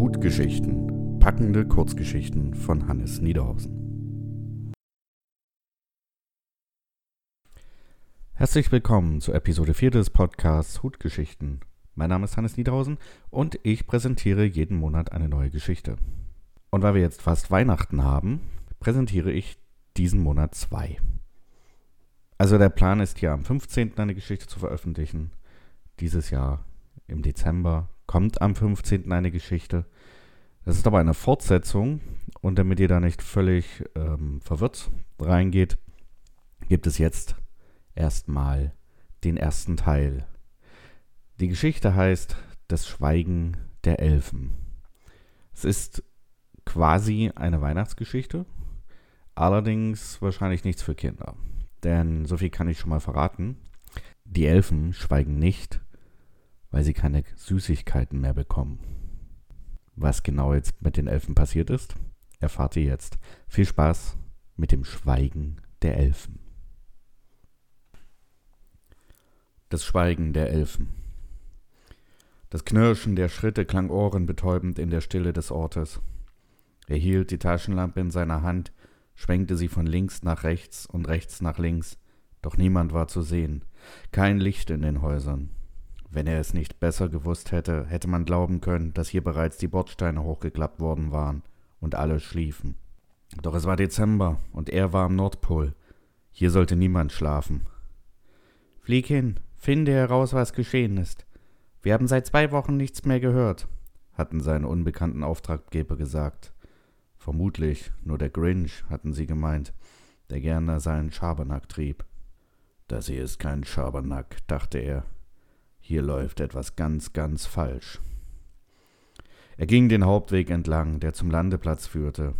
Hutgeschichten. Packende Kurzgeschichten von Hannes Niederhausen. Herzlich willkommen zur Episode 4 des Podcasts Hutgeschichten. Mein Name ist Hannes Niederhausen und ich präsentiere jeden Monat eine neue Geschichte. Und weil wir jetzt fast Weihnachten haben, präsentiere ich diesen Monat zwei. Also der Plan ist hier am 15. eine Geschichte zu veröffentlichen. Dieses Jahr im Dezember kommt am 15. eine Geschichte. Das ist aber eine Fortsetzung und damit ihr da nicht völlig ähm, verwirrt reingeht, gibt es jetzt erstmal den ersten Teil. Die Geschichte heißt Das Schweigen der Elfen. Es ist quasi eine Weihnachtsgeschichte, allerdings wahrscheinlich nichts für Kinder. Denn so viel kann ich schon mal verraten. Die Elfen schweigen nicht, weil sie keine Süßigkeiten mehr bekommen. Was genau jetzt mit den Elfen passiert ist, erfahrt ihr jetzt. Viel Spaß mit dem Schweigen der Elfen. Das Schweigen der Elfen. Das Knirschen der Schritte klang ohrenbetäubend in der Stille des Ortes. Er hielt die Taschenlampe in seiner Hand, schwenkte sie von links nach rechts und rechts nach links, doch niemand war zu sehen, kein Licht in den Häusern. Wenn er es nicht besser gewusst hätte, hätte man glauben können, dass hier bereits die Bordsteine hochgeklappt worden waren und alle schliefen. Doch es war Dezember und er war am Nordpol. Hier sollte niemand schlafen. Flieg hin, finde heraus, was geschehen ist. Wir haben seit zwei Wochen nichts mehr gehört, hatten seine unbekannten Auftraggeber gesagt. Vermutlich nur der Grinch, hatten sie gemeint, der gerne seinen Schabernack trieb. Das hier ist kein Schabernack, dachte er. Hier läuft etwas ganz, ganz falsch. Er ging den Hauptweg entlang, der zum Landeplatz führte.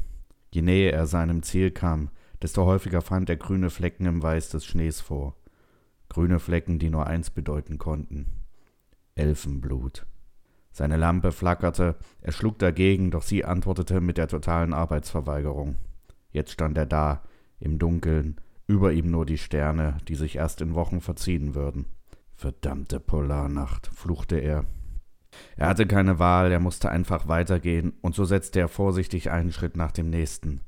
Je näher er seinem Ziel kam, desto häufiger fand er grüne Flecken im Weiß des Schnees vor. Grüne Flecken, die nur eins bedeuten konnten. Elfenblut. Seine Lampe flackerte, er schlug dagegen, doch sie antwortete mit der totalen Arbeitsverweigerung. Jetzt stand er da, im Dunkeln, über ihm nur die Sterne, die sich erst in Wochen verziehen würden. Verdammte Polarnacht, fluchte er. Er hatte keine Wahl, er musste einfach weitergehen, und so setzte er vorsichtig einen Schritt nach dem nächsten.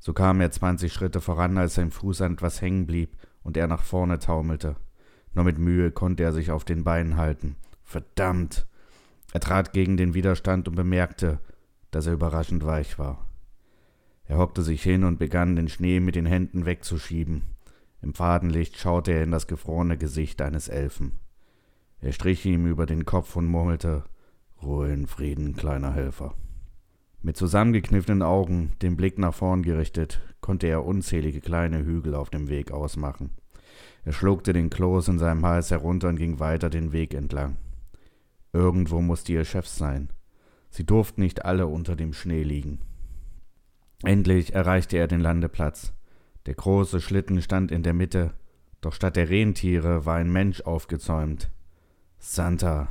So kam er zwanzig Schritte voran, als sein Fuß an etwas hängen blieb und er nach vorne taumelte. Nur mit Mühe konnte er sich auf den Beinen halten. Verdammt! Er trat gegen den Widerstand und bemerkte, dass er überraschend weich war. Er hockte sich hin und begann, den Schnee mit den Händen wegzuschieben. Im Fadenlicht schaute er in das gefrorene Gesicht eines Elfen. Er strich ihm über den Kopf und murmelte Ruhe in Frieden, kleiner Helfer. Mit zusammengekniffenen Augen, den Blick nach vorn gerichtet, konnte er unzählige kleine Hügel auf dem Weg ausmachen. Er schluckte den Kloß in seinem Hals herunter und ging weiter den Weg entlang. Irgendwo musste ihr Chef sein. Sie durften nicht alle unter dem Schnee liegen. Endlich erreichte er den Landeplatz. Der große Schlitten stand in der Mitte, doch statt der Rentiere war ein Mensch aufgezäumt. Santa.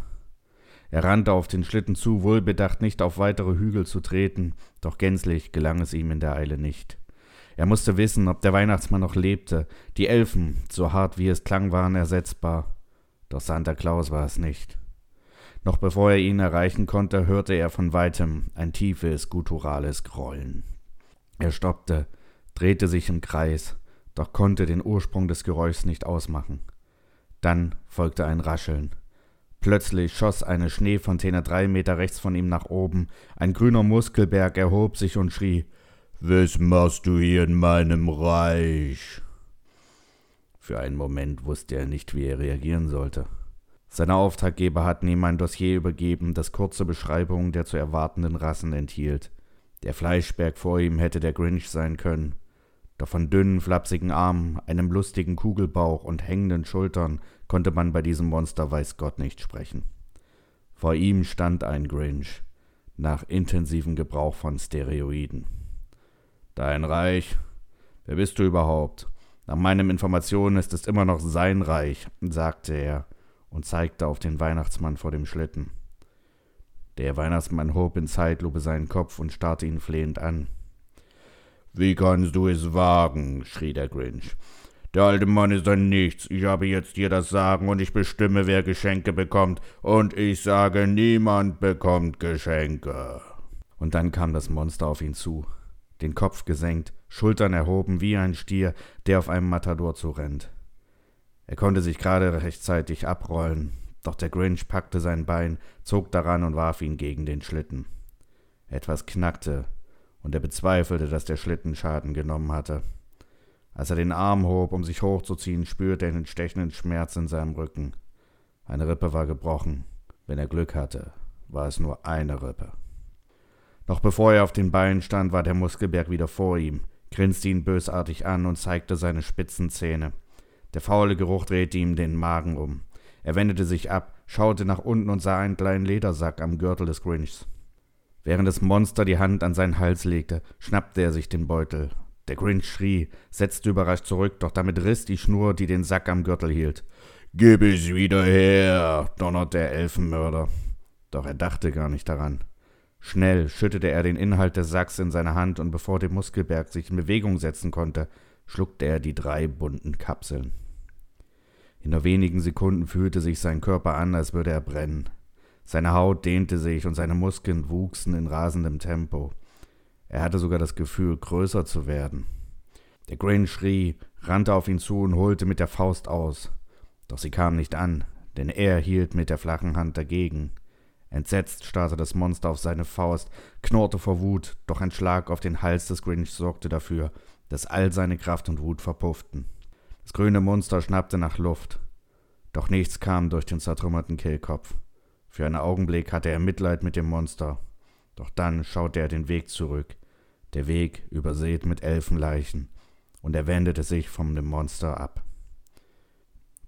Er rannte auf den Schlitten zu, wohlbedacht nicht auf weitere Hügel zu treten, doch gänzlich gelang es ihm in der Eile nicht. Er musste wissen, ob der Weihnachtsmann noch lebte. Die Elfen, so hart wie es klang, waren ersetzbar. Doch Santa Claus war es nicht. Noch bevor er ihn erreichen konnte, hörte er von weitem ein tiefes, gutturales Grollen. Er stoppte, drehte sich im Kreis, doch konnte den Ursprung des Geräuschs nicht ausmachen. Dann folgte ein Rascheln. Plötzlich schoss eine Schneefontäne drei Meter rechts von ihm nach oben, ein grüner Muskelberg erhob sich und schrie Was machst du hier in meinem Reich? Für einen Moment wusste er nicht, wie er reagieren sollte. Seine Auftraggeber hatten ihm ein Dossier übergeben, das kurze Beschreibungen der zu erwartenden Rassen enthielt. Der Fleischberg vor ihm hätte der Grinch sein können. Doch von dünnen, flapsigen Armen, einem lustigen Kugelbauch und hängenden Schultern konnte man bei diesem Monster weiß Gott nicht sprechen. Vor ihm stand ein Grinch, nach intensivem Gebrauch von Steroiden. Dein Reich? Wer bist du überhaupt? Nach meinen Informationen ist es immer noch sein Reich, sagte er und zeigte auf den Weihnachtsmann vor dem Schlitten. Der Weihnachtsmann hob in Zeitlupe seinen Kopf und starrte ihn flehend an. Wie kannst du es wagen? schrie der Grinch. Der alte Mann ist ein Nichts. Ich habe jetzt hier das Sagen und ich bestimme, wer Geschenke bekommt. Und ich sage, niemand bekommt Geschenke. Und dann kam das Monster auf ihn zu, den Kopf gesenkt, Schultern erhoben wie ein Stier, der auf einem Matador zurennt. Er konnte sich gerade rechtzeitig abrollen, doch der Grinch packte sein Bein, zog daran und warf ihn gegen den Schlitten. Etwas knackte, und er bezweifelte, dass der Schlitten Schaden genommen hatte. Als er den Arm hob, um sich hochzuziehen, spürte er einen stechenden Schmerz in seinem Rücken. Eine Rippe war gebrochen. Wenn er Glück hatte, war es nur eine Rippe. Noch bevor er auf den Beinen stand, war der Muskelberg wieder vor ihm, grinste ihn bösartig an und zeigte seine spitzen Zähne. Der faule Geruch drehte ihm den Magen um. Er wendete sich ab, schaute nach unten und sah einen kleinen Ledersack am Gürtel des Grinchs. Während das Monster die Hand an seinen Hals legte, schnappte er sich den Beutel. Der Grinch schrie, setzte überrascht zurück, doch damit riss die Schnur, die den Sack am Gürtel hielt. Gib es wieder her, donnerte der Elfenmörder. Doch er dachte gar nicht daran. Schnell schüttete er den Inhalt des Sacks in seine Hand und bevor der Muskelberg sich in Bewegung setzen konnte, schluckte er die drei bunten Kapseln. In nur wenigen Sekunden fühlte sich sein Körper an, als würde er brennen. Seine Haut dehnte sich und seine Muskeln wuchsen in rasendem Tempo. Er hatte sogar das Gefühl, größer zu werden. Der Grinch schrie, rannte auf ihn zu und holte mit der Faust aus. Doch sie kam nicht an, denn er hielt mit der flachen Hand dagegen. Entsetzt starrte das Monster auf seine Faust, knurrte vor Wut, doch ein Schlag auf den Hals des Grinch sorgte dafür, dass all seine Kraft und Wut verpufften. Das grüne Monster schnappte nach Luft. Doch nichts kam durch den zertrümmerten Kehlkopf. Für einen Augenblick hatte er Mitleid mit dem Monster. Doch dann schaute er den Weg zurück. Der Weg übersät mit Elfenleichen. Und er wendete sich vom dem Monster ab.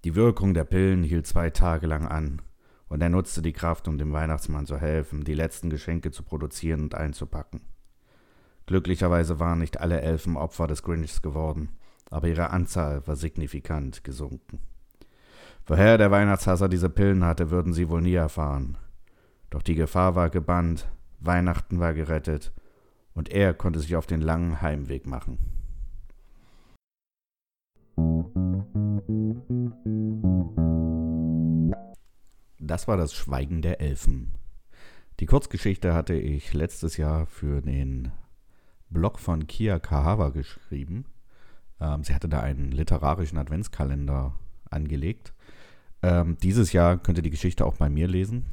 Die Wirkung der Pillen hielt zwei Tage lang an. Und er nutzte die Kraft, um dem Weihnachtsmann zu helfen, die letzten Geschenke zu produzieren und einzupacken. Glücklicherweise waren nicht alle Elfen Opfer des Grinchs geworden aber ihre Anzahl war signifikant gesunken. Woher der Weihnachtshasser diese Pillen hatte, würden sie wohl nie erfahren. Doch die Gefahr war gebannt, Weihnachten war gerettet, und er konnte sich auf den langen Heimweg machen. Das war das Schweigen der Elfen. Die Kurzgeschichte hatte ich letztes Jahr für den Blog von Kia Kahava geschrieben. Ähm, sie hatte da einen literarischen Adventskalender angelegt. Ähm, dieses Jahr könnt ihr die Geschichte auch bei mir lesen.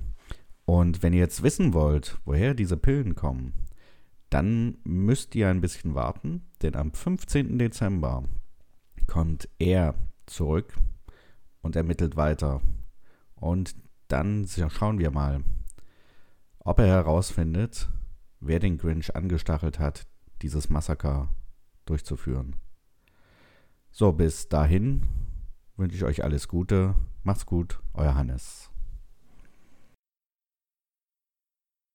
Und wenn ihr jetzt wissen wollt, woher diese Pillen kommen, dann müsst ihr ein bisschen warten, denn am 15. Dezember kommt er zurück und ermittelt weiter. Und dann schauen wir mal, ob er herausfindet, wer den Grinch angestachelt hat, dieses Massaker durchzuführen. So, bis dahin wünsche ich euch alles Gute. Macht's gut, euer Hannes.